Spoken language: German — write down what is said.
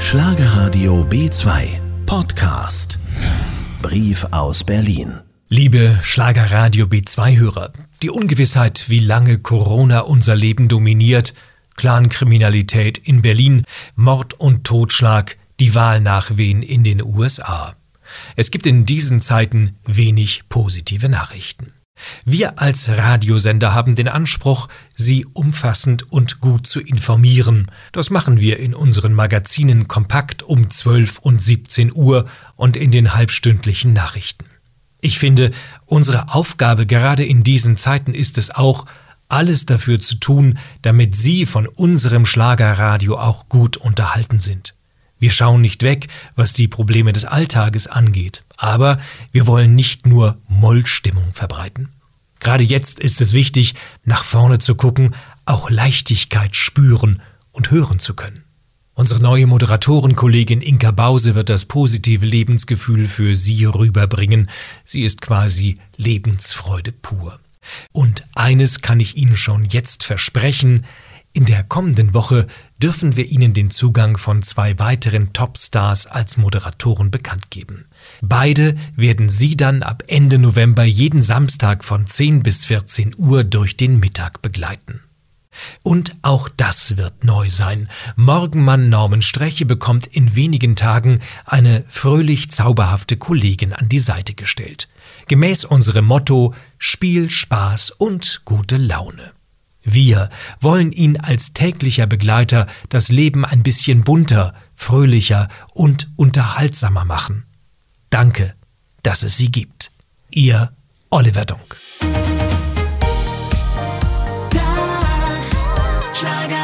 Schlagerradio B2 Podcast. Brief aus Berlin. Liebe Schlagerradio B2-Hörer, die Ungewissheit, wie lange Corona unser Leben dominiert, Clankriminalität in Berlin, Mord und Totschlag, die Wahlnachwehen in den USA. Es gibt in diesen Zeiten wenig positive Nachrichten. Wir als Radiosender haben den Anspruch, Sie umfassend und gut zu informieren. Das machen wir in unseren Magazinen kompakt um 12 und 17 Uhr und in den halbstündlichen Nachrichten. Ich finde, unsere Aufgabe gerade in diesen Zeiten ist es auch, alles dafür zu tun, damit Sie von unserem Schlagerradio auch gut unterhalten sind. Wir schauen nicht weg, was die Probleme des Alltages angeht, aber wir wollen nicht nur Mollstimmung verbreiten. Gerade jetzt ist es wichtig, nach vorne zu gucken, auch Leichtigkeit spüren und hören zu können. Unsere neue Moderatorenkollegin Inka Bause wird das positive Lebensgefühl für Sie rüberbringen. Sie ist quasi Lebensfreude pur. Und eines kann ich Ihnen schon jetzt versprechen, in der kommenden Woche dürfen wir Ihnen den Zugang von zwei weiteren Topstars als Moderatoren bekannt geben. Beide werden Sie dann ab Ende November jeden Samstag von 10 bis 14 Uhr durch den Mittag begleiten. Und auch das wird neu sein. Morgenmann Norman Streche bekommt in wenigen Tagen eine fröhlich zauberhafte Kollegin an die Seite gestellt. Gemäß unserem Motto Spiel, Spaß und gute Laune. Wir wollen ihn als täglicher Begleiter das Leben ein bisschen bunter, fröhlicher und unterhaltsamer machen. Danke, dass es sie gibt. Ihr Oliver Dunk. Schlager